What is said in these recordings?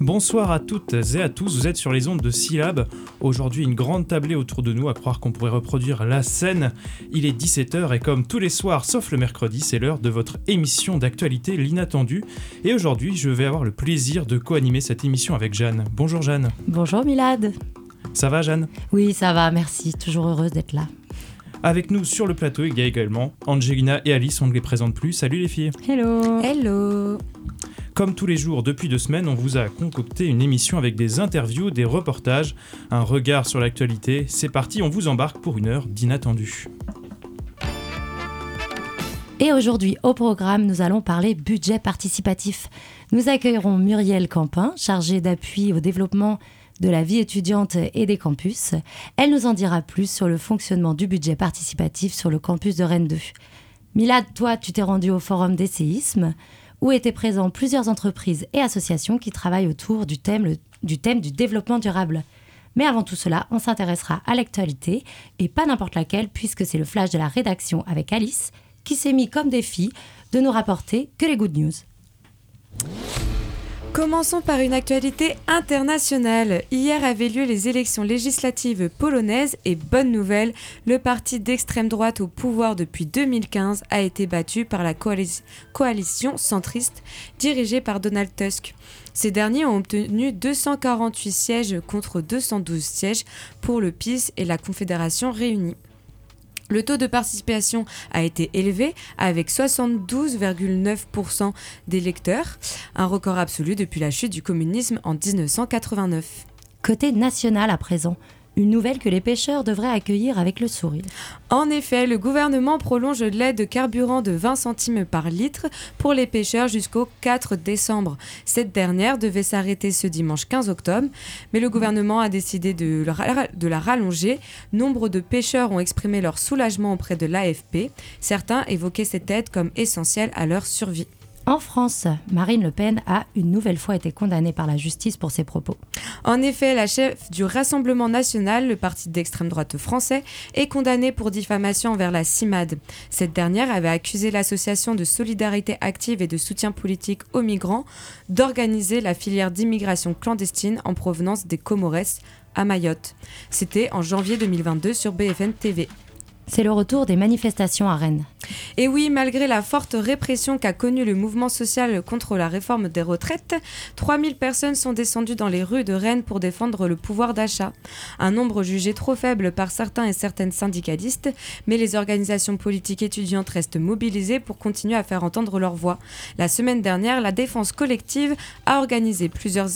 Bonsoir à toutes et à tous, vous êtes sur les ondes de Syllab. Aujourd'hui, une grande tablée autour de nous, à croire qu'on pourrait reproduire la scène. Il est 17h et comme tous les soirs, sauf le mercredi, c'est l'heure de votre émission d'actualité, l'inattendu. Et aujourd'hui, je vais avoir le plaisir de co-animer cette émission avec Jeanne. Bonjour Jeanne. Bonjour Milad. Ça va Jeanne? Oui, ça va, merci. Toujours heureuse d'être là. Avec nous sur le plateau, il y a également Angelina et Alice, on ne les présente plus. Salut les filles. Hello. Hello. Comme tous les jours depuis deux semaines, on vous a concocté une émission avec des interviews, des reportages, un regard sur l'actualité. C'est parti, on vous embarque pour une heure d'inattendu. Et aujourd'hui, au programme, nous allons parler budget participatif. Nous accueillerons Muriel Campin, chargée d'appui au développement de la vie étudiante et des campus. Elle nous en dira plus sur le fonctionnement du budget participatif sur le campus de Rennes 2. Milad, toi, tu t'es rendu au forum des séismes où étaient présents plusieurs entreprises et associations qui travaillent autour du thème, du développement durable. Mais avant tout cela, on s'intéressera à l'actualité, et pas n'importe laquelle, puisque c'est le flash de la rédaction avec Alice, qui s'est mis comme défi de nous rapporter que les good news. Commençons par une actualité internationale. Hier avaient lieu les élections législatives polonaises et bonne nouvelle, le parti d'extrême droite au pouvoir depuis 2015 a été battu par la coalition centriste dirigée par Donald Tusk. Ces derniers ont obtenu 248 sièges contre 212 sièges pour le PIS et la Confédération réunie. Le taux de participation a été élevé avec 72,9% d'électeurs, un record absolu depuis la chute du communisme en 1989. Côté national à présent, une nouvelle que les pêcheurs devraient accueillir avec le sourire. En effet, le gouvernement prolonge l'aide de carburant de 20 centimes par litre pour les pêcheurs jusqu'au 4 décembre. Cette dernière devait s'arrêter ce dimanche 15 octobre, mais le gouvernement a décidé de, de la rallonger. Nombre de pêcheurs ont exprimé leur soulagement auprès de l'AFP. Certains évoquaient cette aide comme essentielle à leur survie. En France, Marine Le Pen a une nouvelle fois été condamnée par la justice pour ses propos. En effet, la chef du Rassemblement national, le parti d'extrême droite français, est condamnée pour diffamation envers la CIMAD. Cette dernière avait accusé l'association de solidarité active et de soutien politique aux migrants d'organiser la filière d'immigration clandestine en provenance des Comores à Mayotte. C'était en janvier 2022 sur BFM TV. C'est le retour des manifestations à Rennes. Et oui, malgré la forte répression qu'a connue le mouvement social contre la réforme des retraites, 3000 personnes sont descendues dans les rues de Rennes pour défendre le pouvoir d'achat. Un nombre jugé trop faible par certains et certaines syndicalistes, mais les organisations politiques étudiantes restent mobilisées pour continuer à faire entendre leur voix. La semaine dernière, la défense collective a organisé plusieurs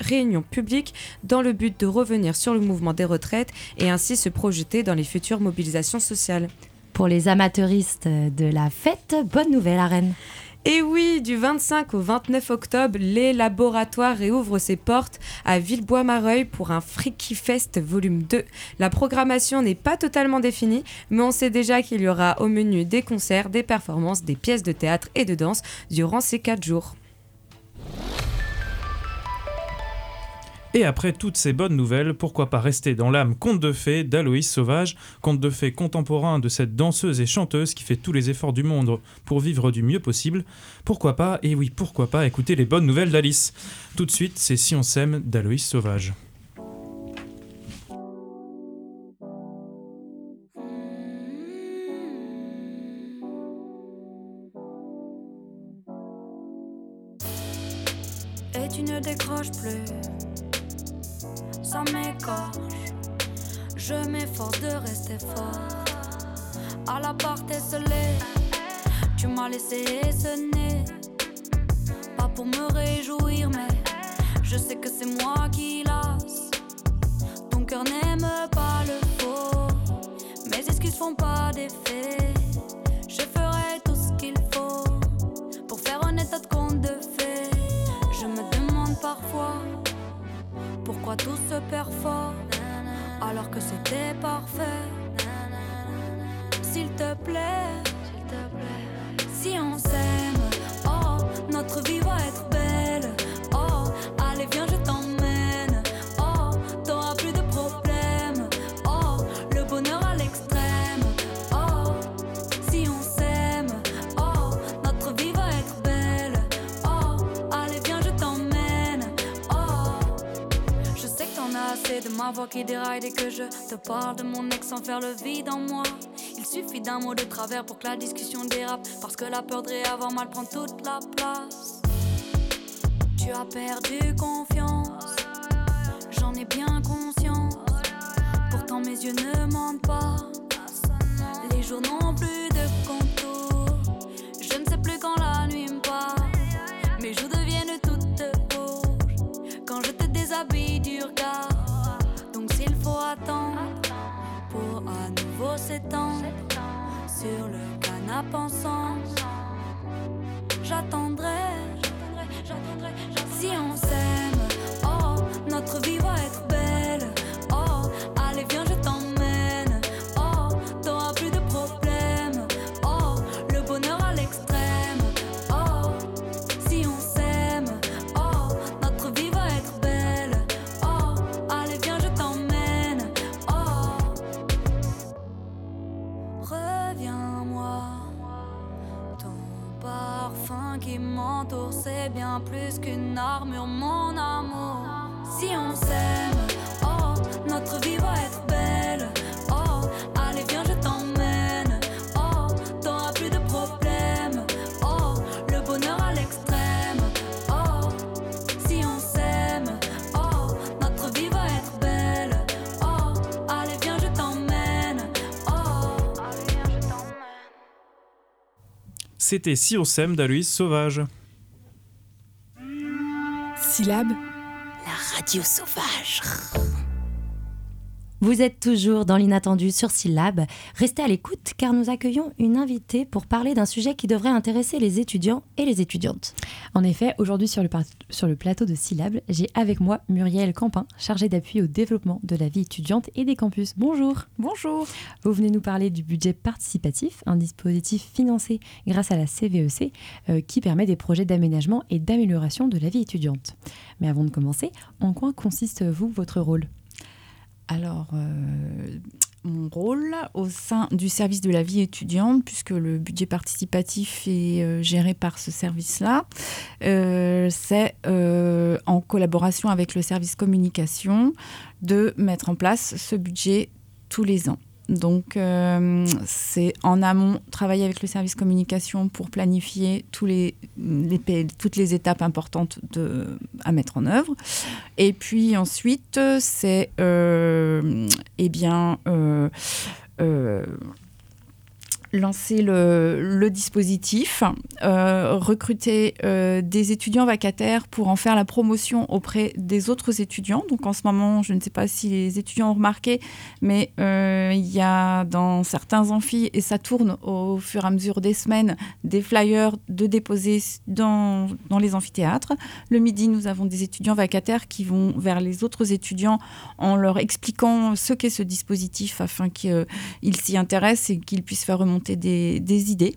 réunions publiques dans le but de revenir sur le mouvement des retraites et ainsi se projeter dans les futures mobilisations sociales. Pour les amateuristes de la fête, bonne nouvelle à Rennes. Et oui, du 25 au 29 octobre, les laboratoires réouvrent ses portes à Villebois-Mareuil pour un Freaky Fest volume 2. La programmation n'est pas totalement définie, mais on sait déjà qu'il y aura au menu des concerts, des performances, des pièces de théâtre et de danse durant ces 4 jours. Et après toutes ces bonnes nouvelles, pourquoi pas rester dans l'âme conte de fées d'Aloïs Sauvage, conte de fées contemporain de cette danseuse et chanteuse qui fait tous les efforts du monde pour vivre du mieux possible. Pourquoi pas, et oui, pourquoi pas écouter les bonnes nouvelles d'Alice. Tout de suite, c'est Si on s'aime d'Aloïs Sauvage. Et tu ne décroches plus Je m'efforce de rester fort. À la part esselée, tu m'as laissé sonner. Pas pour me réjouir, mais je sais que c'est moi qui lasse. Ton cœur n'aime pas le faux. Mes excuses font pas d'effet. Qui déraille dès que je te parle de mon ex sans faire le vide en moi. Il suffit d'un mot de travers pour que la discussion dérape. Parce que la peur de réavoir mal prend toute la place. Tu as perdu confiance, j'en ai bien conscience. Pourtant mes yeux ne mentent pas. Les jours n'ont plus s'étendre sur le canapé ensemble, j'attendrai. Si on C'était Si on s'aime d'Aloïs Sauvage. Syllabe, La radio sauvage. Vous êtes toujours dans l'inattendu sur Syllab. Restez à l'écoute car nous accueillons une invitée pour parler d'un sujet qui devrait intéresser les étudiants et les étudiantes. En effet, aujourd'hui sur le, par- sur le plateau de Syllab, j'ai avec moi Muriel Campin, chargée d'appui au développement de la vie étudiante et des campus. Bonjour. Bonjour. Vous venez nous parler du budget participatif, un dispositif financé grâce à la CVEC euh, qui permet des projets d'aménagement et d'amélioration de la vie étudiante. Mais avant de commencer, en quoi consiste vous votre rôle? Alors, euh, mon rôle au sein du service de la vie étudiante, puisque le budget participatif est euh, géré par ce service-là, euh, c'est en collaboration avec le service communication de mettre en place ce budget tous les ans. Donc, euh, c'est en amont travailler avec le service communication pour planifier tous les, toutes les étapes importantes à mettre en œuvre. Et puis ensuite, c'est euh, eh bien euh, lancer le, dispositif, euh, recruter euh, des étudiants vacataires pour en faire la promotion auprès des autres étudiants. Donc en ce moment, je ne sais pas si les étudiants ont remarqué, mais euh, il y a dans certains amphis, et ça tourne au fur et à mesure des semaines, des flyers de déposer dans, dans les amphithéâtres. Le midi, nous avons des étudiants vacataires qui vont vers les autres étudiants en leur expliquant ce qu'est ce dispositif afin qu'ils s'y intéressent et qu'ils puissent faire remonter des, idées.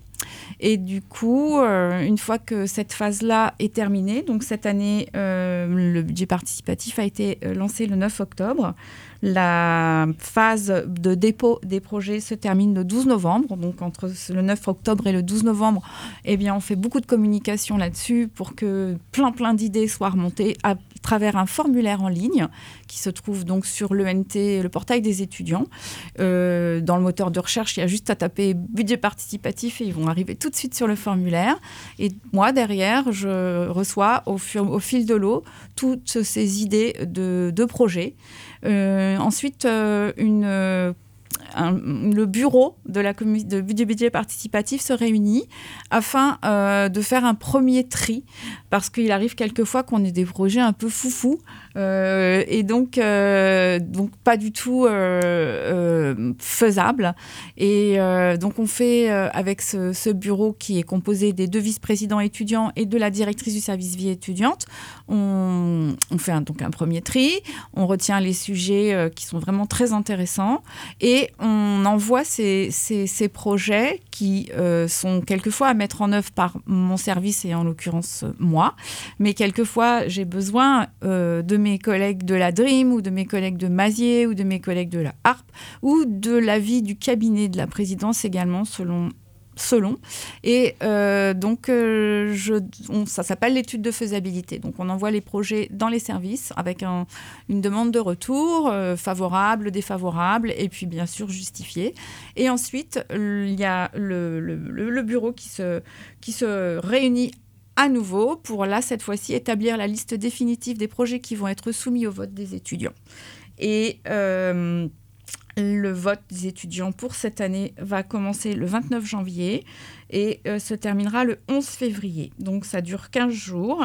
Et du coup, euh, une fois que cette phase-là est terminée, donc cette année, euh, le budget participatif a été euh, lancé le 9 octobre. La phase de dépôt des projets se termine le 12 novembre. Donc entre le 9 octobre et le 12 novembre, eh bien, on fait beaucoup de communication là-dessus pour que plein plein d'idées soient remontées à travers un formulaire en ligne qui se trouve donc sur l'ENT, le portail des étudiants. Euh, dans le moteur de recherche, il y a juste à taper budget participatif et ils vont arriver tout de suite sur le formulaire. Et moi, derrière, je reçois au, au fil de l'eau toutes ces idées de, projets. Euh, ensuite, euh, une, le bureau de la de budget, budget participatif se réunit afin euh, de faire un premier tri, parce qu'il arrive quelquefois qu'on ait des projets un peu foufou, euh, et donc, euh, donc pas du tout euh, faisable. Et donc on fait avec ce, bureau qui est composé des deux vice-présidents étudiants et de la directrice du service vie étudiante, on, fait un- donc un premier tri, on retient les sujets qui sont vraiment très intéressants et on envoie ces, ces- ces projets qui sont quelquefois à mettre en œuvre par mon service et en l'occurrence moi, mais quelquefois j'ai besoin de mes collègues de la Dream ou de mes collègues de Mazier ou de mes collègues de la Harpe ou de l'avis du cabinet de la présidence également selon selon. Et euh, donc, euh, je, ça s'appelle l'étude de faisabilité. Donc, on envoie les projets dans les services avec une demande de retour euh, favorable, défavorable, et puis bien sûr justifiée. Et ensuite, il y a le, le, bureau qui se, qui se réunit à nouveau pour là, cette fois-ci, établir la liste définitive des projets qui vont être soumis au vote des étudiants. Et le vote des étudiants pour cette année va commencer le 29 janvier et euh, se terminera le 11 février. Donc ça dure 15 jours.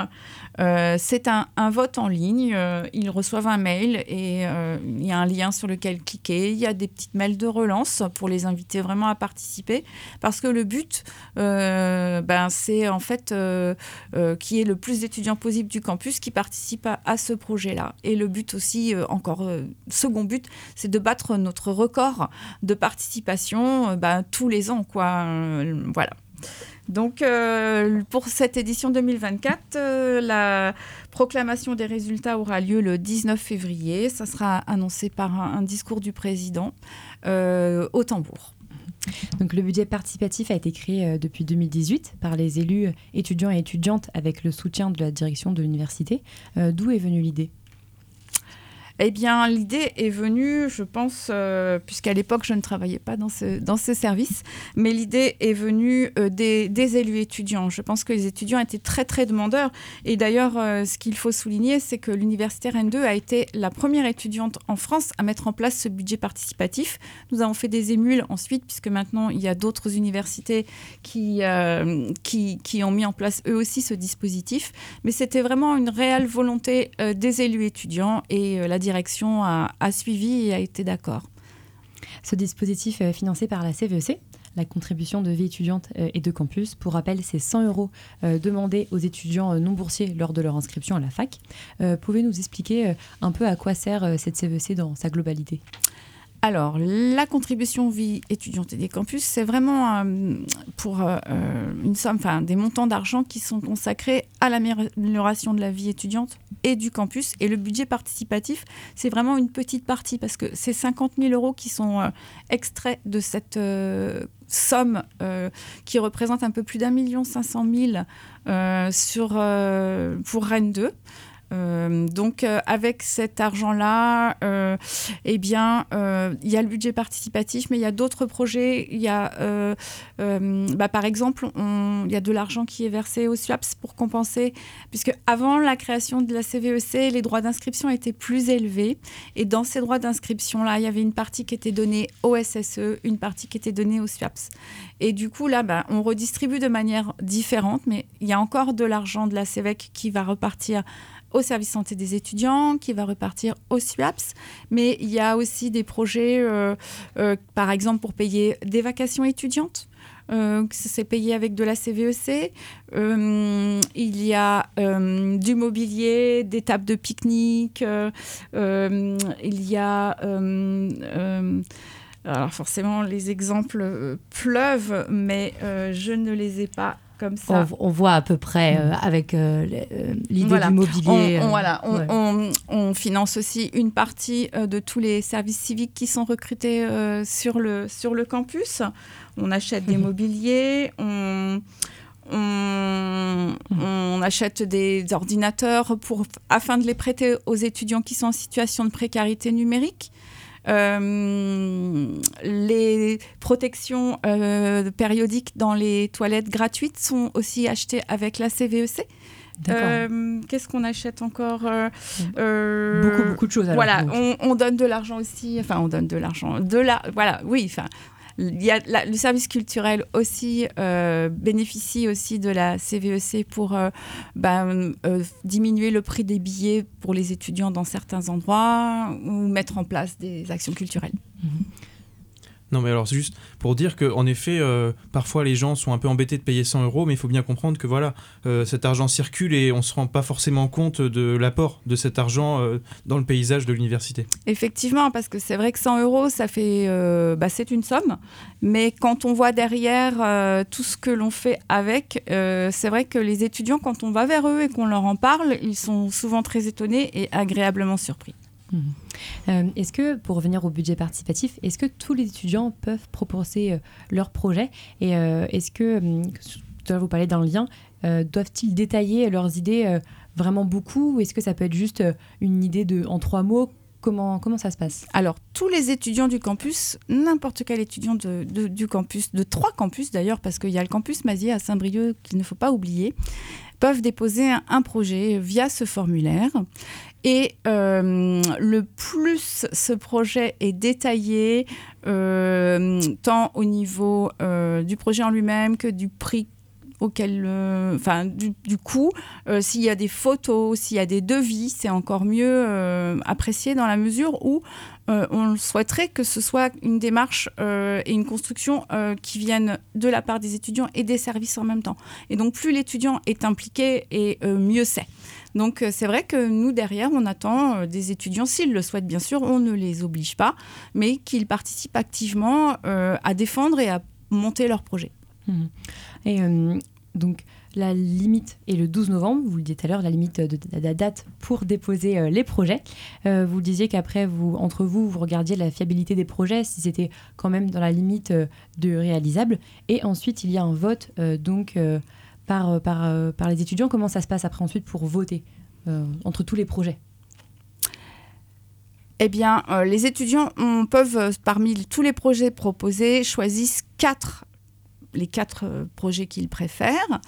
Euh, c'est un, vote en ligne. Euh, ils reçoivent un mail et il y a un lien sur lequel cliquer. Il y a des petites mails de relance pour les inviter vraiment à participer. Parce que le but, ben, c'est en fait qu'il y ait le plus d'étudiants possible du campus qui participent à, ce projet-là. Et le but aussi, encore, second but, c'est de battre notre record de participation ben, tous les ans. Quoi. voilà. Donc, euh, pour cette édition 2024, euh, la proclamation des résultats aura lieu le 19 février. Ça sera annoncé par un, discours du président euh, au tambour. Donc, le budget participatif a été créé depuis 2018 par les élus étudiants et étudiantes avec le soutien de la direction de l'université. D'où est venue l'idée? Eh bien, l'idée est venue, je pense, euh, puisqu'à l'époque, je ne travaillais pas dans ce, dans ce service, mais l'idée est venue euh, des, élus étudiants. Je pense que les étudiants étaient très, très demandeurs. Et d'ailleurs, euh, ce qu'il faut souligner, c'est que l'université Rennes 2 a été la première étudiante en France à mettre en place ce budget participatif. Nous avons fait des émules ensuite, puisque maintenant, il y a d'autres universités qui, qui, qui, ont mis en place eux aussi ce dispositif. Mais c'était vraiment une réelle volonté des élus étudiants et la direction a, suivi et a été d'accord. Ce dispositif est financé par la CVEC, e la contribution de vie étudiante euh, et de campus. Pour rappel, c'est 100 euros euh, demandés aux étudiants euh, non boursiers lors de leur inscription à la fac. Pouvez-vous nous expliquer un peu à quoi sert cette CVEC e dans sa globalité? Alors, la contribution vie étudiante et des campus, c'est vraiment euh, pour euh, une somme, enfin des montants d'argent qui sont consacrés à l'amélioration de la vie étudiante et du campus. Et le budget participatif, c'est vraiment une petite partie parce que c'est 50 000 euros qui sont euh, extraits de cette somme qui représente un peu plus d'un million cinq cent mille pour Rennes 2. Euh, donc euh, avec cet argent-là, euh, eh bien, il y a le budget participatif, mais il y a d'autres projets. Il y a, bah, par exemple, il y a de l'argent qui est versé au SWAPS pour compenser, puisque avant la création de la CVEC, les droits d'inscription étaient plus élevés, et dans ces droits d'inscription-là, il y avait une partie qui était donnée au SSE, une partie qui était donnée au SWAPS. Et du coup, là, bah, on redistribue de manière différente, mais il y a encore de l'argent de la CEVEC qui va repartir au service santé des étudiants, qui va repartir au SUAPS. Mais il y a aussi des projets, euh, euh, par exemple, pour payer des vacations étudiantes. Euh, c'est payé avec de la CVEC. Euh, il y a du mobilier, des tables de pique-nique. il y a alors forcément, les exemples pleuvent, mais je ne les ai pas on, voit à peu près euh, avec euh, euh, l'idée du mobilier. On, voilà, on, finance aussi une partie de tous les services civiques qui sont recrutés sur, le, sur le campus. On achète des mobiliers, on, on, achète des ordinateurs pour, afin de les prêter aux étudiants qui sont en situation de précarité numérique. Euh, les protections euh, périodiques dans les toilettes gratuites sont aussi achetées avec la CVEC. E euh, qu'est-ce qu'on achète encore Beaucoup, beaucoup de choses. voilà, on, on, donne de l'argent aussi. Enfin, on donne de l'argent. De la, voilà, oui. Enfin, il y le service culturel aussi euh, bénéficie aussi de la CVEC e pour euh, ben, euh, diminuer le prix des billets pour les étudiants dans certains endroits ou mettre en place des actions culturelles. Mhm. Non, mais alors, c'est juste pour dire qu'en effet, euh, parfois les gens sont un peu embêtés de payer 100 euros, mais il faut bien comprendre que voilà, euh, cet argent circule et on ne se rend pas forcément compte de l'apport de cet argent euh, dans le paysage de l'université. Effectivement, parce que c'est vrai que 100 euros, ça fait, bah, c'est une somme, mais quand on voit derrière tout ce que l'on fait avec, c'est vrai que les étudiants, quand on va vers eux et qu'on leur en parle, ils sont souvent très étonnés et agréablement surpris. Euh, est-ce que, pour revenir au budget participatif, est-ce que tous les étudiants peuvent proposer euh, leur projet? Et euh, est-ce que, hum, tout à l'heure vous parlez d'un lien, euh, doivent-ils détailler leurs idées vraiment beaucoup? Ou est-ce que ça peut être juste une idée de, en trois mots comment, ça se passe Alors, tous les étudiants du campus, n'importe quel étudiant de, du campus, de trois campus d'ailleurs, parce qu'il y a le campus Mazier à Saint-Brieuc qu'il ne faut pas oublier, peuvent déposer un, un projet via ce formulaire. Et euh, le plus ce projet est détaillé, euh, tant au niveau euh, du projet en lui-même que du prix auquel, euh, enfin du, coût, euh, s'il y a des photos, s'il y a des devis, c'est encore mieux euh, apprécié dans la mesure où on souhaiterait que ce soit une démarche et une construction qui viennent de la part des étudiants et des services en même temps. Et donc plus l'étudiant est impliqué et mieux c'est. Donc c'est vrai que nous derrière on attend des étudiants s'ils le souhaitent bien sûr, on ne les oblige pas, mais qu'ils participent activement à défendre et à monter leur projet. Mhm. Et euh, donc, la limite est le 12 novembre, vous le disiez tout à l'heure, la limite de, date pour déposer euh, les projets. Euh, vous disiez qu'après, vous, entre vous, vous regardiez la fiabilité des projets, si c'était quand même dans la limite de réalisable. Et ensuite, il y a un vote donc par, par, par les étudiants. Comment ça se passe après ensuite pour voter entre tous les projets? Eh bien, les étudiants peuvent, parmi tous les projets proposés, choisissent quatre, les quatre euh, projets qu'ils préfèrent.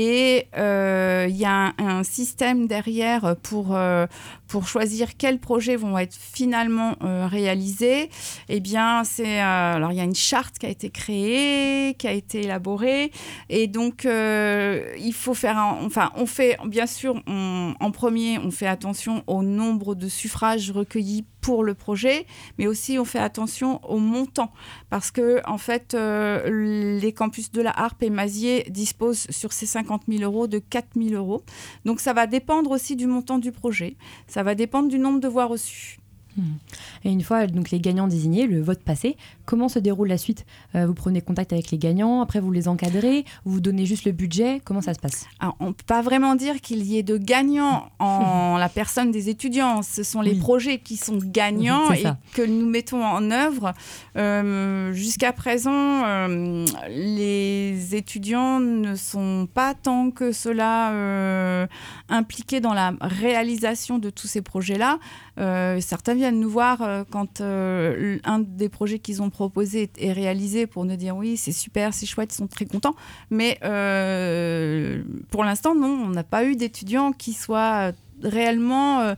Et euh, il y a un, système derrière pour, euh, pour choisir quels projets vont être finalement euh, réalisés. Eh bien, c'est euh, alors il y a une charte qui a été créée, qui a été élaborée, et donc euh, il faut faire, enfin, on fait bien sûr en premier, on fait attention au nombre de suffrages recueillis pour le projet, mais aussi on fait attention au montant parce que en fait euh, les campus de la Harpe et Mazier disposent sur ces 50 000 euros de 4 000 euros. Donc ça va dépendre aussi du montant du projet, ça va dépendre du nombre de voix reçues. Et une fois donc les gagnants désignés, le vote passé, comment se déroule la suite Euh, Vous prenez contact avec les gagnants, après vous les encadrez, vous donnez juste le budget, comment ça se passe? Alors, on ne peut pas vraiment dire qu'il y ait de gagnants en la personne des étudiants. Ce sont les Oui. projets qui sont gagnants et que nous mettons en œuvre. Euh, Jusqu'à présent, euh, les étudiants ne sont pas tant que cela impliqués dans la réalisation de tous ces projets-là. Certains viennent nous voir quand un des projets qu'ils ont proposé est réalisé pour nous dire oui, c'est super, c'est chouette, ils sont très contents. Mais euh, pour l'instant, non, on n'a pas eu d'étudiants qui soient réellement euh,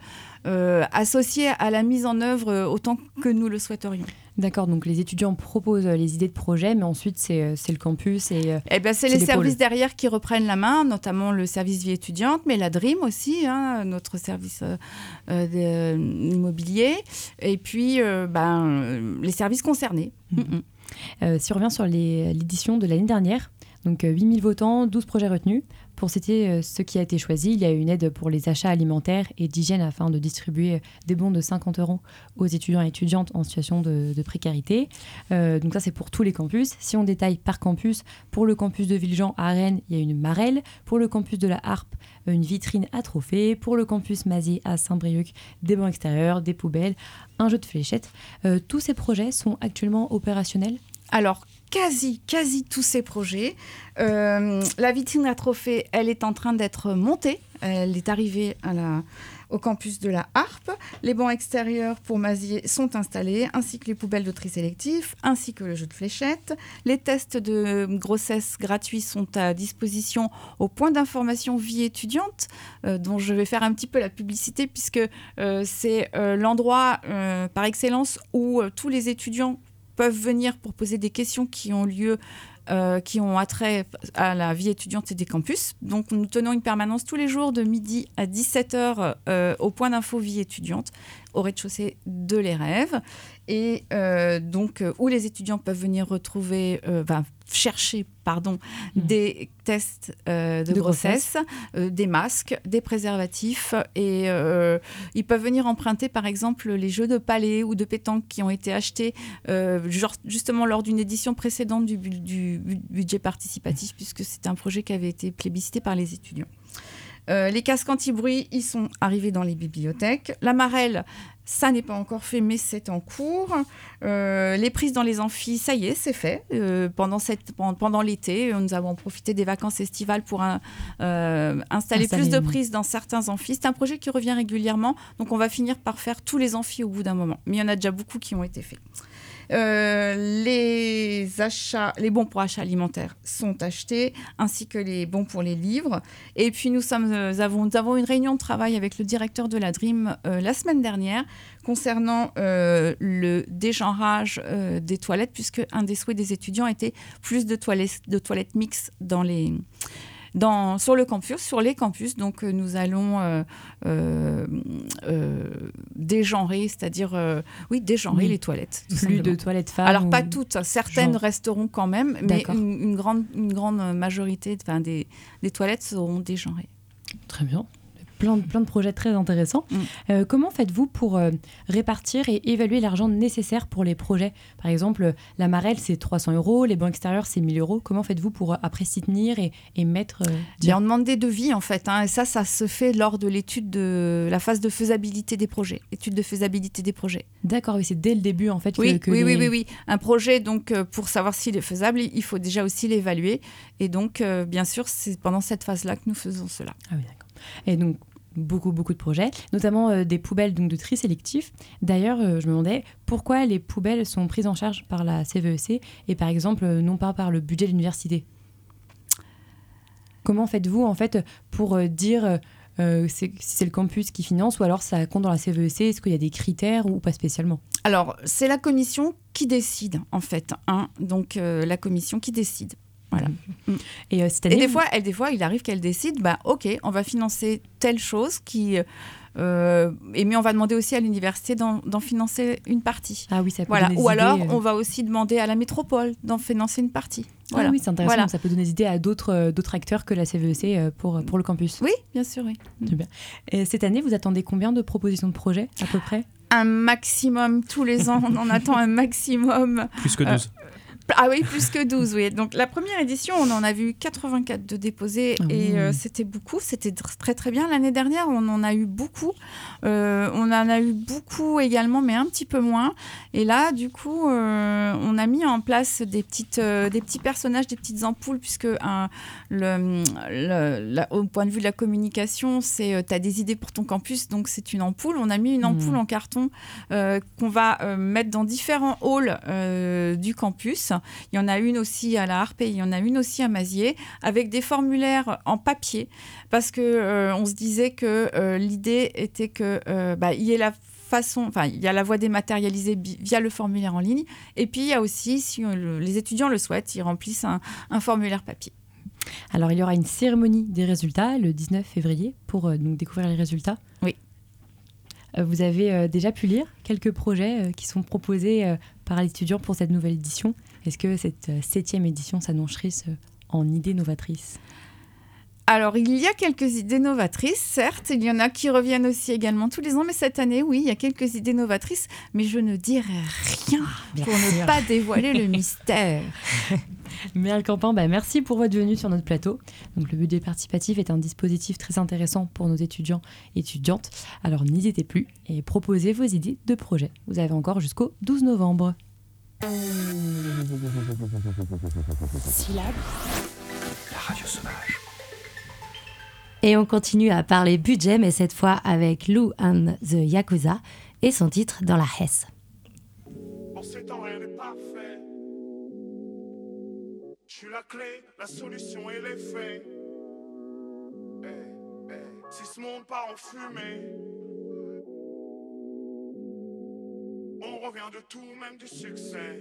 euh, associés à la mise en œuvre euh, autant que nous le souhaiterions. D'accord, donc les étudiants proposent euh, les idées de projet, mais ensuite c'est euh, le campus et euh, Eh ben, c'est les les services derrière qui reprennent la main, notamment le service vie étudiante, mais la DRIM aussi, hein, notre service euh, de- immobilier, et puis euh, ben, les services concernés. Mhm. Mhm. euh, si on revient sur l'édition de l'année dernière, donc euh, 8000 votants, 12 projets retenus. Pour citer euh, ce qui a été choisi, il y a eu une aide pour les achats alimentaires et d'hygiène afin de distribuer euh, des bons de 50 euros aux étudiants et étudiantes en situation de, précarité. Euh, donc ça c'est pour tous les campus. Si on détaille par campus, pour le campus de Villejean à Rennes, il y a une marelle. Pour le campus de la Harpe, une vitrine à trophées. Pour le campus Mazier à Saint-Brieuc, des bancs extérieurs, des poubelles, un jeu de fléchettes. Tous ces projets sont actuellement opérationnels? Alors, quasi, quasi tous ces projets. Euh, la vitrine à trophées, elle est en train d'être montée. Elle est arrivée au campus de la Harpe. Les bancs extérieurs pour Mazier sont installés, ainsi que les poubelles de tri sélectif, ainsi que le jeu de fléchettes. Les tests de grossesse gratuits sont à disposition au point d'information vie étudiante, euh, dont je vais faire un petit peu la publicité, puisque euh, c'est l'endroit par excellence où tous les étudiants peuvent venir pour poser des questions qui ont lieu, euh, qui ont attrait à la vie étudiante et des campus. Donc nous tenons une permanence tous les jours de midi à 17h euh, au point d'info vie étudiante au rez-de-chaussée de Les Rêves. Et euh, donc où les étudiants peuvent venir retrouver, enfin, chercher pardon, Mhm. des tests euh, de, De grossesse, euh, des masques, des préservatifs et euh, ils peuvent venir emprunter par exemple les jeux de palais ou de pétanque qui ont été achetés genre, justement lors d'une édition précédente du, bu- du bu- budget participatif puisque c'est un projet qui avait été plébiscité par les étudiants. Euh, les casques anti-bruit, ils sont arrivés dans les bibliothèques. La marelle, ça n'est pas encore fait, mais c'est en cours. Euh, les prises dans les amphis, ça y est, c'est fait. Euh, pendant cette, pendant, pendant l'été, nous avons profité des vacances estivales pour un- euh, installer, Installer plus de prises dans certains amphis. C'est un projet qui revient régulièrement, donc on va finir par faire tous les amphis au bout d'un moment. Mais il y en a déjà beaucoup qui ont été faits. Euh, les achats, les bons pour achats alimentaires sont achetés, ainsi que les bons pour les livres. Et puis nous, euh, avons, une réunion de travail avec le directeur de la Dream euh, la semaine dernière concernant le dégenrage des toilettes, puisque un des souhaits des étudiants était plus de toilettes mixtes dans les, dans, sur le campus, sur les campus. Donc euh, nous allons euh, euh, dégenrer, c'est-à-dire oui, dégenrer Oui. les toilettes. tout Plus de toilettes femmes. Alors pas ou- toutes, certaines genre. resteront quand même, mais une, une grande, une grande majorité enfin, des, des toilettes seront dégenrées. Très bien. Plein de, plein de projets très intéressants. Mm. Euh, comment faites-vous pour euh, répartir et évaluer l'argent nécessaire pour les projets? Par exemple, la marelle, c'est 300 euros, les bancs extérieurs, c'est 1000 euros. Comment faites-vous pour euh, après s'y tenir et, et mettre... Bien, on demande des devis en fait, hein, et ça, ça se fait lors de l'étude de la phase de faisabilité des projets. Étude de faisabilité des projets. D'accord, oui, c'est dès le début en fait Oui, que oui, oui, les- oui, oui. Un projet, donc, pour savoir s'il est faisable, il faut déjà aussi l'évaluer. Et donc, euh, bien sûr, c'est pendant cette phase-là que nous faisons cela. Ah oui, d'accord. Et donc, beaucoup, beaucoup de projets, notamment euh, des poubelles donc, de tri sélectif. D'ailleurs, euh, je me demandais pourquoi les poubelles sont prises en charge par la CVEC et par exemple euh, non pas par le budget de l'université? Comment faites-vous en fait pour dire si c'est le campus qui finance ou alors ça compte dans la CVEC Est-ce qu'il y a des critères ou pas spécialement? Alors, c'est la commission qui décide, en fait. hein. Donc, la commission qui décide. Voilà. Et euh, cette Et des fois, elle, des fois, il arrive qu'elle décide, bah, ok, on va financer telle chose qui, euh, et mais on va demander aussi à l'université d'en financer une partie. Ah oui, ça peut Voilà. donner des Ou alors, idées, euh. on va aussi demander à la métropole d'en financer une partie. Voilà. Ah oui, c'est intéressant. Voilà. Ça peut donner des idées à d'autres d'autres acteurs que la CVEC euh, pour, pour le campus. Oui, bien sûr, oui. Super. Et cette année, vous attendez combien de propositions de projets à peu près? Un maximum, tous les ans, on en attend un maximum. Plus que Euh, 12. Ah oui, plus que 12, oui. Donc la première édition, on en a vu 84 de déposés Ah et euh, c'était beaucoup, c'était tr- très très bien. L'année dernière, on en a eu beaucoup. Euh, on en a eu beaucoup également, mais un petit peu moins. Et là, du coup, euh, on a mis en place des, petites, des petits personnages, des petites ampoules, puisque un- le, le- la- au point de vue de la communication, c'est tu as des idées pour ton campus, donc c'est une ampoule. On a mis une ampoule Mhm. en carton qu'on va mettre dans différents halls du campus. Il y en a une aussi à la Harpe, il y en a une aussi à Mazier, avec des formulaires en papier, parce que euh, on se disait que euh, l'idée était que euh, bah, il y ait la façon, enfin, il y a la voie dématérialisée via le formulaire en ligne, et puis il y a aussi, si le- les étudiants le souhaitent, ils remplissent un, un formulaire papier. Alors, il y aura une cérémonie des résultats le 19 février pour euh, donc, découvrir les résultats? Oui. Euh, vous avez euh, déjà pu lire quelques projets euh, qui sont proposés par les étudiants pour cette nouvelle édition. Est-ce que cette septième édition s'annoncerait euh, en idées novatrices? Alors, il y a quelques idées novatrices, certes. Il y en a qui reviennent aussi également tous les ans. Mais cette année, oui, il y a quelques idées novatrices. Mais je ne dirai rien bien pour ne pas dévoiler le mystère. Merle Campin, bah, merci pour votre venue sur notre plateau. Donc, le budget participatif est un dispositif très intéressant pour nos étudiants et étudiantes. Alors n'hésitez plus et proposez vos idées de projets. Vous avez encore jusqu'au 12 novembre. Et on continue à parler budget, mais cette fois avec Lou and the Yakuza et son titre dans la Hesse. En ces temps, rien n'est parfait. Suis la clé, la solution et les faits. Eh, eh, Si ce monde part en fumée, on revient de tout, même du succès.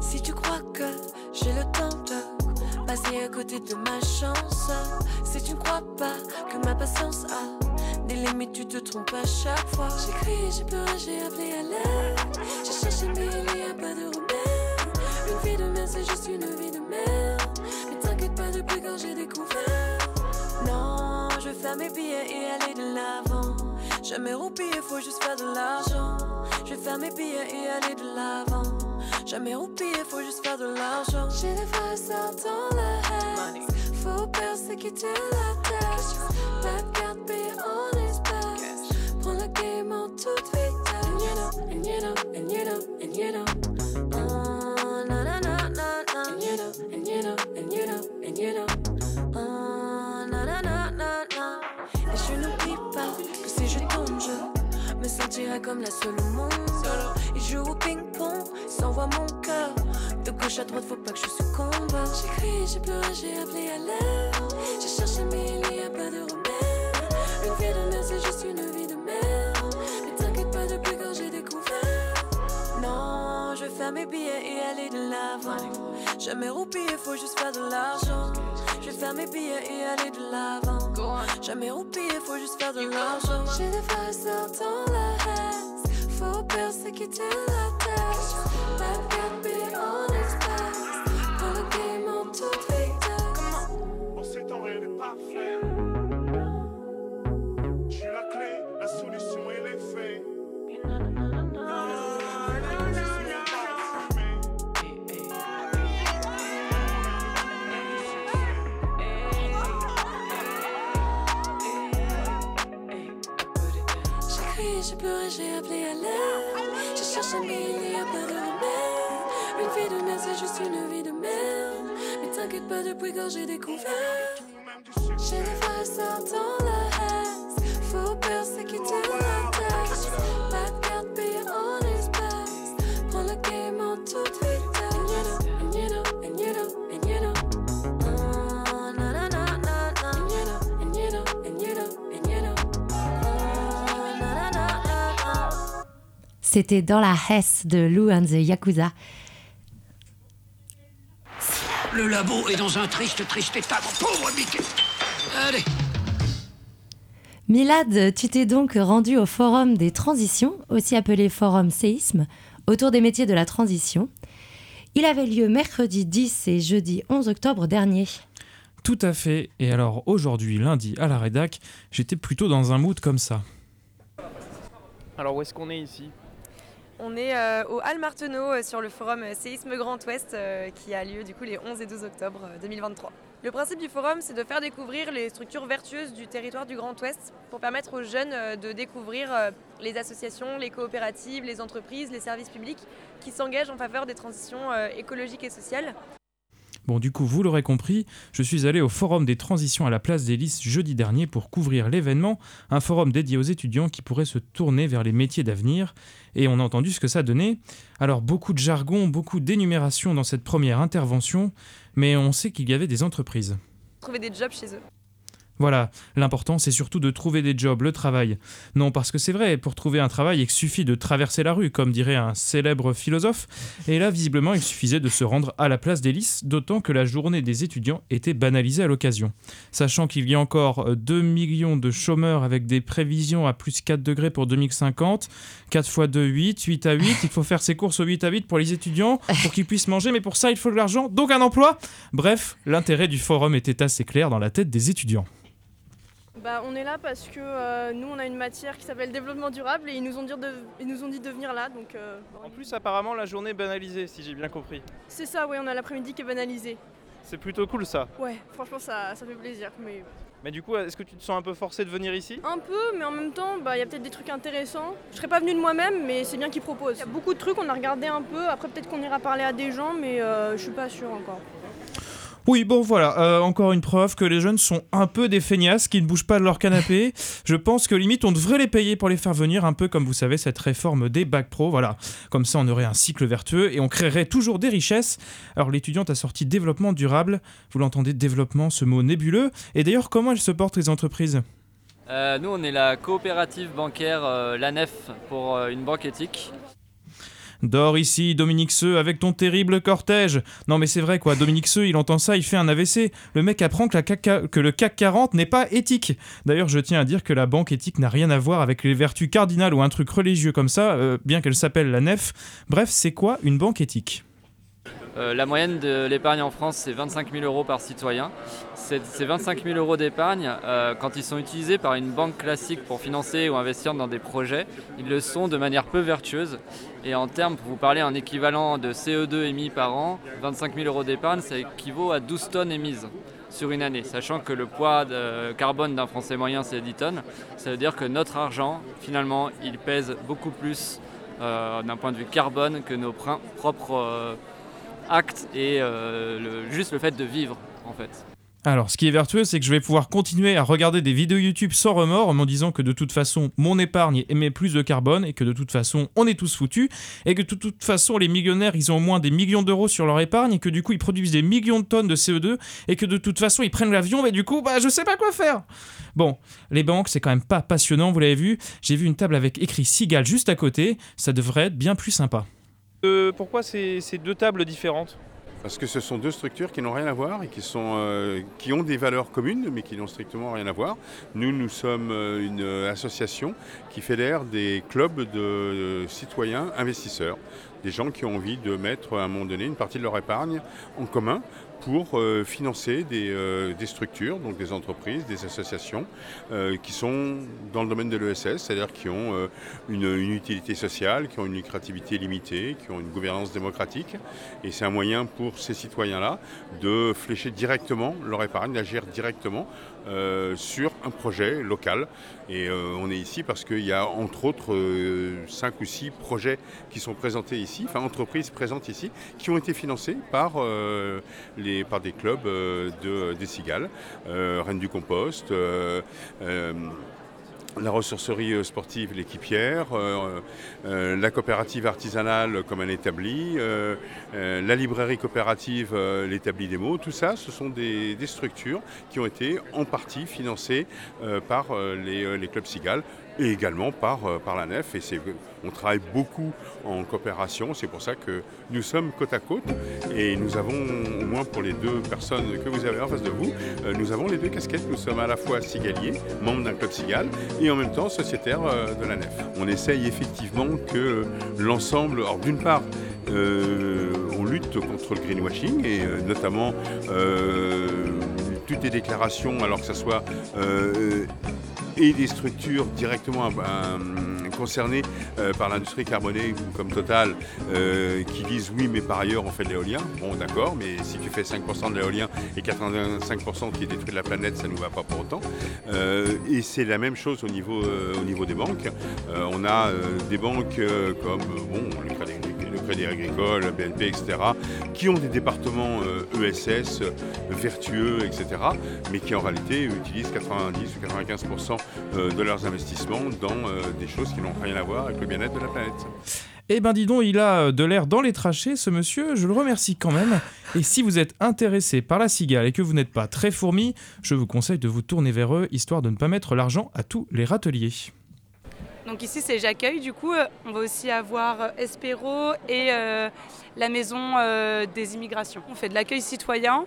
Si tu crois que j'ai le temps de passer à côté de ma chance, si tu ne crois pas que ma patience a des limites, tu te trompes à chaque fois. J'ai crié, j'ai pleuré, j'ai appelé à l'aide. Mais il n'y a pas de remède. Une vie de merde, c'est juste une vie de merde. Mais t'inquiète pas, depuis quand j'ai découvert? Non, je vais faire mes billets et aller de l'avant. Jamais roupiller, faut juste faire de l'argent. Je vais faire mes billets et aller de l'avant. Jamais roupillé, faut juste faire de l'argent. J'ai des sorts dans la haine. Faut persécuter la tâche. La carte paye en espèces. Prends le game en toute vitesse. Comme la seule au monde. Et je joue au ping-pong, s'envoie mon cœur. De gauche à droite, faut pas que je succombe. J'ai crié, j'ai pleuré, j'ai appelé à l'aide. J'ai cherché, mais il n'y a pas de remède. Une vie de merde, c'est juste une vie de merde. Non, je vais faire mes billets et aller de l'avant. Jamais roupillé, faut juste faire de l'argent. Je vais faire mes billets et aller de l'avant. Jamais roupillé, faut juste faire de l'argent. J'ai des sorts dans la haine. Faut persécuter la tâche. La carte paye en espèces. Prends le game en toute vitesse. En ces temps, rien n'est parfait. J'ai appelé à l'aide. J'ai cherché, mais il n'y a pas de remède. Une vie de merde, c'est juste une vie de merde. Mais t'inquiète pas, depuis quand j'ai découvert? J'ai des vrais sorts dans la haine. Faut persécuter la tâche. La carte paye en espèces. Prends le game en toute C'était dans la Hesse de Lou and the Yakuza. Le labo est dans un triste, triste état, mon pauvre Mickey. Allez, Milad, tu t'es donc rendu au Forum des transitions, aussi appelé Forum séisme, autour des métiers de la transition. Il avait lieu mercredi 10 et jeudi 11 octobre dernier. Tout à fait. Et alors aujourd'hui, lundi, à la rédac, j'étais plutôt dans un mood comme ça. Alors où est-ce qu'on est ici? On est euh, au Hall Marteneau sur le forum euh, Séisme Grand Ouest euh, qui a lieu du coup les 11 et 12 octobre euh, 2023. Le principe du forum, c'est de faire découvrir les structures vertueuses du territoire du Grand Ouest pour permettre aux jeunes de découvrir les associations, les coopératives, les entreprises, les services publics qui s'engagent en faveur des transitions écologiques et sociales. Bon, du coup, vous l'aurez compris, je suis allé au Forum des transitions à la place des Lys jeudi dernier pour couvrir l'événement, un forum dédié aux étudiants qui pourraient se tourner vers les métiers d'avenir. Et on a entendu ce que ça donnait. Alors, beaucoup de jargon, beaucoup d'énumération dans cette première intervention, mais on sait qu'il y avait des entreprises. Trouver des jobs chez eux. Voilà, l'important c'est surtout de trouver des jobs, le travail. Non, parce que c'est vrai, pour trouver un travail, il suffit de traverser la rue, comme dirait un célèbre philosophe. Et là, visiblement, il suffisait de se rendre à la place des Lys, d'autant que la journée des étudiants était banalisée à l'occasion. Sachant qu'il y a encore euh, 2 millions de chômeurs avec des prévisions à plus 4 degrés pour 2050, 4 fois 2, 8, 8 à 8, il faut faire ses courses au 8 à 8 pour les étudiants, pour qu'ils puissent manger, mais pour ça, il faut de l'argent, donc un emploi. Bref, l'intérêt du forum était assez clair dans la tête des étudiants. Bah, on est là parce que euh, nous on a une matière qui s'appelle développement durable et ils nous ont dit de, ils nous ont dit de venir là donc euh, En plus, apparemment, la journée est banalisée, si j'ai bien compris. c'est ça ouais on a l'après-midi qui est banalisé. C'est plutôt cool ça. Ouais franchement ça, ça fait plaisir mais Mais du coup, est-ce que tu te sens un peu forcé de venir ici? Un peu mais en même temps bah, il y a peut-être des trucs intéressants. Je serais pas venue de moi-même mais c'est bien qu'ils proposent. Il y a beaucoup de trucs on a regardé un peu après peut-être qu'on ira parler à des gens mais euh, je suis pas sûre encore. Oui, bon voilà, euh, encore une preuve que les jeunes sont un peu des feignasses qui ne bougent pas de leur canapé. Je pense que limite on devrait les payer pour les faire venir, un peu comme vous savez cette réforme des bacs pro, voilà. Comme ça on aurait un cycle vertueux et on créerait toujours des richesses. Alors l'étudiante a sorti développement durable, vous l'entendez développement, ce mot nébuleux. Et d'ailleurs comment elles se portent les entreprises? Euh, nous, on est la coopérative bancaire euh, l'ANEF pour euh, une banque éthique. Dors ici, Dominique Seux, avec ton terrible cortège. Non mais c'est vrai quoi, Dominique Seux, il entend ça, il fait un AVC. Le mec apprend que, la CAC que le CAC 40 n'est pas éthique. D'ailleurs, je tiens à dire que la banque éthique n'a rien à voir avec les vertus cardinales ou un truc religieux comme ça, euh, bien qu'elle s'appelle la nef. Bref, c'est quoi une banque éthique? Euh, la moyenne de l'épargne en France, c'est 25 000 euros par citoyen. Ces ces 25 000 euros d'épargne, euh, quand ils sont utilisés par une banque classique pour financer ou investir dans des projets, ils le sont de manière peu vertueuse. Et en termes, pour vous parler, un équivalent de CO2 émis par an, 25 000 euros d'épargne, ça équivaut à 12 tonnes émises sur une année, sachant que le poids de carbone d'un Français moyen, c'est 10 tonnes. Ça veut dire que notre argent, finalement, il pèse beaucoup plus euh, d'un point de vue carbone que nos propres euh, actes et euh, juste le fait de vivre, en fait. Alors, ce qui est vertueux, c'est que je vais pouvoir continuer à regarder des vidéos YouTube sans remords en me disant que de toute façon, mon épargne émet plus de carbone et que de toute façon, on est tous foutus et que de toute façon, les millionnaires, ils ont au moins des millions d'euros sur leur épargne et que du coup, ils produisent des millions de tonnes de CO2 et que de toute façon, ils prennent l'avion, mais du coup, bah, je sais pas quoi faire. Bon, les banques, c'est quand même pas passionnant, vous l'avez vu. J'ai vu une table avec écrit Cigale juste à côté. Ça devrait être bien plus sympa. Euh, pourquoi ces deux tables différentes? Parce que ce sont deux structures qui n'ont rien à voir et euh, qui ont des valeurs communes mais qui n'ont strictement rien à voir. Nous, nous sommes euh, une euh, association qui fédère des clubs de citoyens investisseurs, des gens qui ont envie de mettre à un moment donné une partie de leur épargne en commun pour euh, financer des, euh, des structures, donc des entreprises, des associations euh, qui sont dans le domaine de l'ESS, c'est-à-dire qui ont une, une utilité sociale, qui ont une lucrativité limitée, qui ont une gouvernance démocratique. Et c'est un moyen pour ces citoyens-là de flécher directement leur épargne, d'agir directement euh, sur un projet local. Et euh, on est ici parce qu'il y a entre autres euh, cinq ou six projets qui sont présentés ici, enfin entreprises présentes ici, qui ont été financés par, des clubs de, des cigales, Rennes du Compost. La ressourcerie euh, sportive L'équipière, euh, euh, la coopérative artisanale comme euh, euh, la librairie coopérative l'établit des mots, tout ça ce sont des, structures qui ont été en partie financées par les clubs cigales et également par, euh, par la nef. Et on travaille beaucoup en coopération, c'est pour ça que nous sommes côte à côte et nous avons, au moins pour les deux personnes que vous avez en face de vous, euh, nous avons les deux casquettes. Nous sommes à la fois cigaliers, membres d'un club cigale, et en même temps sociétaires euh, de la nef. On essaye effectivement que l'ensemble, alors d'une part, on lutte contre le greenwashing et notamment toutes les déclarations, alors que ce soit et des structures directement euh, concernées euh, par l'industrie carbonée comme Total euh, qui disent oui mais par ailleurs on fait de l'éolien. Bon d'accord mais si tu fais 5% de l'éolien et 85% qui détruit la planète ça nous va pas pour autant. Et c'est la même chose au niveau, au niveau des banques. On a des banques comme bon, le crédit, Crédit Agricole, BNP, etc., qui ont des départements euh, ESS euh, vertueux, etc., mais qui en réalité utilisent 90 ou 95% euh, de leurs investissements dans des choses qui n'ont rien à voir avec le bien-être de la planète. Eh ben dis donc, il a de l'air dans les trachées, ce monsieur, je le remercie quand même. Et si vous êtes intéressé par la cigale et que vous n'êtes pas très fourmi, je vous conseille de vous tourner vers eux, histoire de ne pas mettre l'argent à tous les râteliers. Donc ici c'est J'accueille, du coup euh, on va aussi avoir euh, Espéro et euh, la maison euh, des immigrations. On fait de l'accueil citoyen.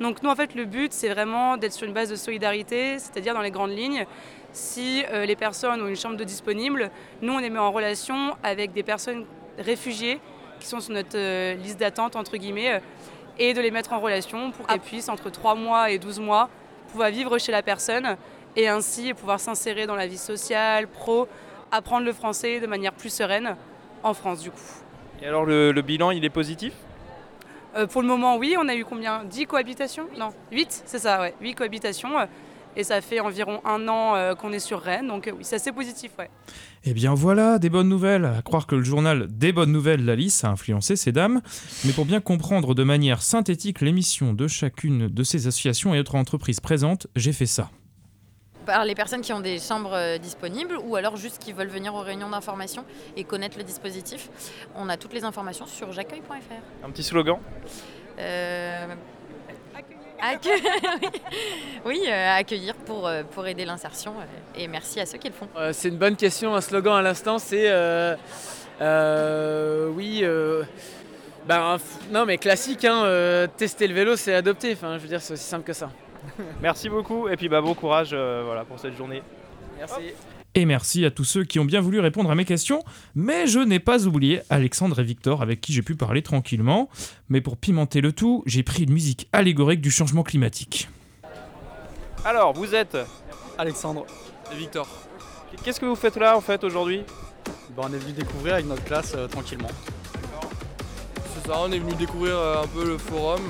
Donc nous en fait le but c'est vraiment d'être sur une base de solidarité, c'est-à-dire dans les grandes lignes. Si euh, les personnes ont une chambre de disponible, nous on les met en relation avec des personnes réfugiées qui sont sur notre liste d'attente entre guillemets et de les mettre en relation pour qu'elles puissent entre 3 mois et 12 mois pouvoir vivre chez la personne et ainsi pouvoir s'insérer dans la vie sociale, pro, apprendre le français de manière plus sereine en France du coup. Et alors le, le bilan, il est positif? Euh, pour le moment, oui, on a eu combien? 10 cohabitations? Non, 8, c'est ça, ouais, 8 cohabitations. euh, et ça fait environ un an euh, qu'on est sur Rennes, donc euh, oui, c'est assez positif, ouais. Eh bien voilà, des bonnes nouvelles. À croire que le journal Des bonnes nouvelles d'Alice a influencé ces dames. Mais pour bien comprendre de manière synthétique l'émission de chacune de ces associations et autres entreprises présentes, j'ai fait ça. Par les personnes qui ont des chambres euh, disponibles ou alors juste qui veulent venir aux réunions d'information et connaître le dispositif. On a toutes les informations sur j'accueille.fr. Un petit slogan? Euh, accue- oui, euh, accueillir pour, euh, pour aider l'insertion euh, et merci à ceux qui le font. C'est une bonne question. Un slogan à l'instant, c'est euh, euh, oui. euh, ben, non, mais classique. Hein, euh, tester le vélo, c'est adopter. Enfin, je veux dire, c'est aussi simple que ça. Merci beaucoup et puis bah, bon courage euh, voilà, pour cette journée. Merci. Et merci à tous ceux qui ont bien voulu répondre à mes questions, mais je n'ai pas oublié Alexandre et Victor avec qui j'ai pu parler tranquillement. Mais pour pimenter le tout, j'ai pris une musique allégorique du changement climatique. Alors, vous êtes Alexandre et Victor. Qu'est-ce que vous faites là en fait aujourd'hui? Bah, on est venu découvrir avec notre classe euh, tranquillement. C'est ça, on est venu découvrir euh, un peu le forum.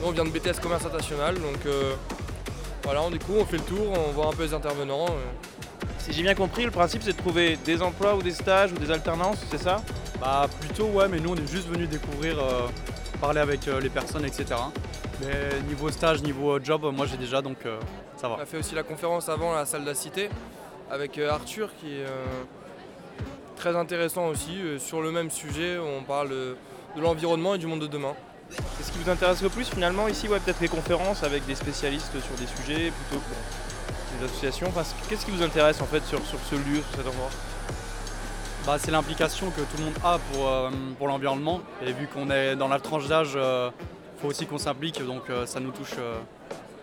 Nous, on vient de BTS Commerce International, donc euh, voilà, on découvre, on fait le tour, on voit un peu les intervenants. euh. Si j'ai bien compris, le principe c'est de trouver des emplois ou des stages ou des alternances, c'est ça? Bah plutôt ouais, mais nous on est juste venu découvrir, euh, parler avec euh, les personnes, etc. Mais niveau stage, niveau euh, job, moi j'ai déjà donc euh, ça On va. a fait aussi la conférence avant à la salle de la Cité avec euh, Arthur qui est euh, très intéressant aussi euh, sur le même sujet. On parle euh, de l'environnement et du monde de demain. Qu'est-ce qui vous intéresse le plus finalement ici Ouais, peut-être les conférences avec des spécialistes sur des sujets plutôt que des associations. Enfin, Qu'est-ce qui vous intéresse en fait sur, sur ce lieu, sur cet endroit? Bah, c'est l'implication que tout le monde a pour, euh, pour l'environnement. Et vu qu'on est dans la tranche d'âge, il faut aussi qu'on s'implique, donc euh, ça nous touche euh,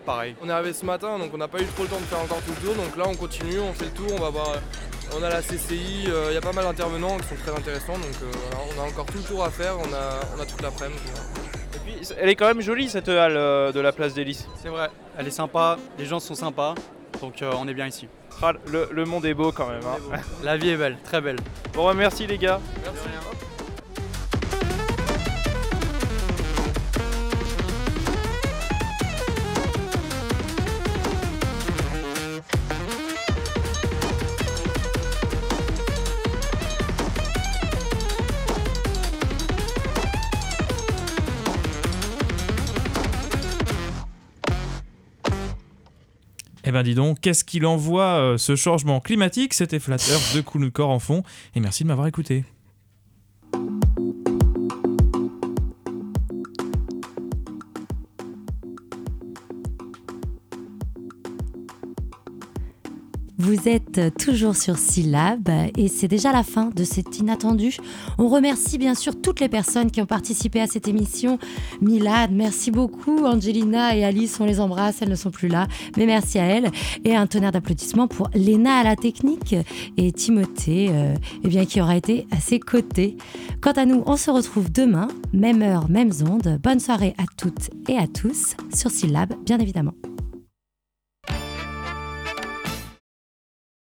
pareil. On est arrivé ce matin, donc on n'a pas eu trop le temps de faire encore tout le tour. Donc là, on continue, on fait le tour, on va voir. On a la CCI, euh, il y a pas mal d'intervenants qui sont très intéressants, donc euh, on a encore tout le tour à faire, on a, on a toute l'après-midi. Elle est quand même jolie cette halle euh, de la place des Lys. C'est vrai, elle est sympa, les gens sont sympas, donc euh, on est bien ici. Ah, le, le monde est beau quand même. hein. La vie est belle, très belle. Bon, bah, merci les gars. Eh ben dis donc, qu'est-ce qu'il envoie euh, ce changement climatique? C'était flatteur de Cool Corps en fond, et merci de m'avoir écouté. Vous êtes toujours sur Syllab et c'est déjà la fin de cet inattendu. On remercie bien sûr toutes les personnes qui ont participé à cette émission. Milad, merci beaucoup. Angelina et Alice, on les embrasse, elles ne sont plus là, mais merci à elles. Et un tonnerre d'applaudissements pour Léna à la technique et Timothée, euh, eh bien, qui aura été à ses côtés. Quant à nous, on se retrouve demain, même heure, mêmes ondes. Bonne soirée à toutes et à tous sur Syllab, bien évidemment.